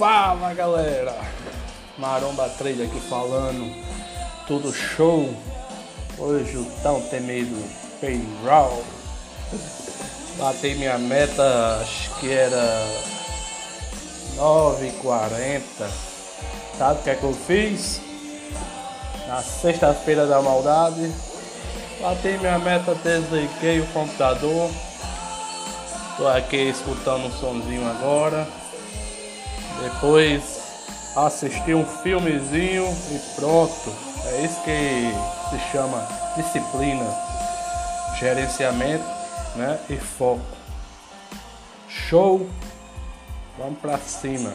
Fala galera, Maromba Trader aqui falando, tudo show. Hoje o tão temido payroll. Batei minha meta, acho que era 9h40. Sabe o que é que eu fiz? Na sexta-feira da maldade, batei minha meta, desliguei o computador. Tô aqui escutando um sonzinho agora. Depois assisti um filmezinho e pronto. É isso que se chama disciplina, gerenciamento né? e foco. Show! Vamos pra cima!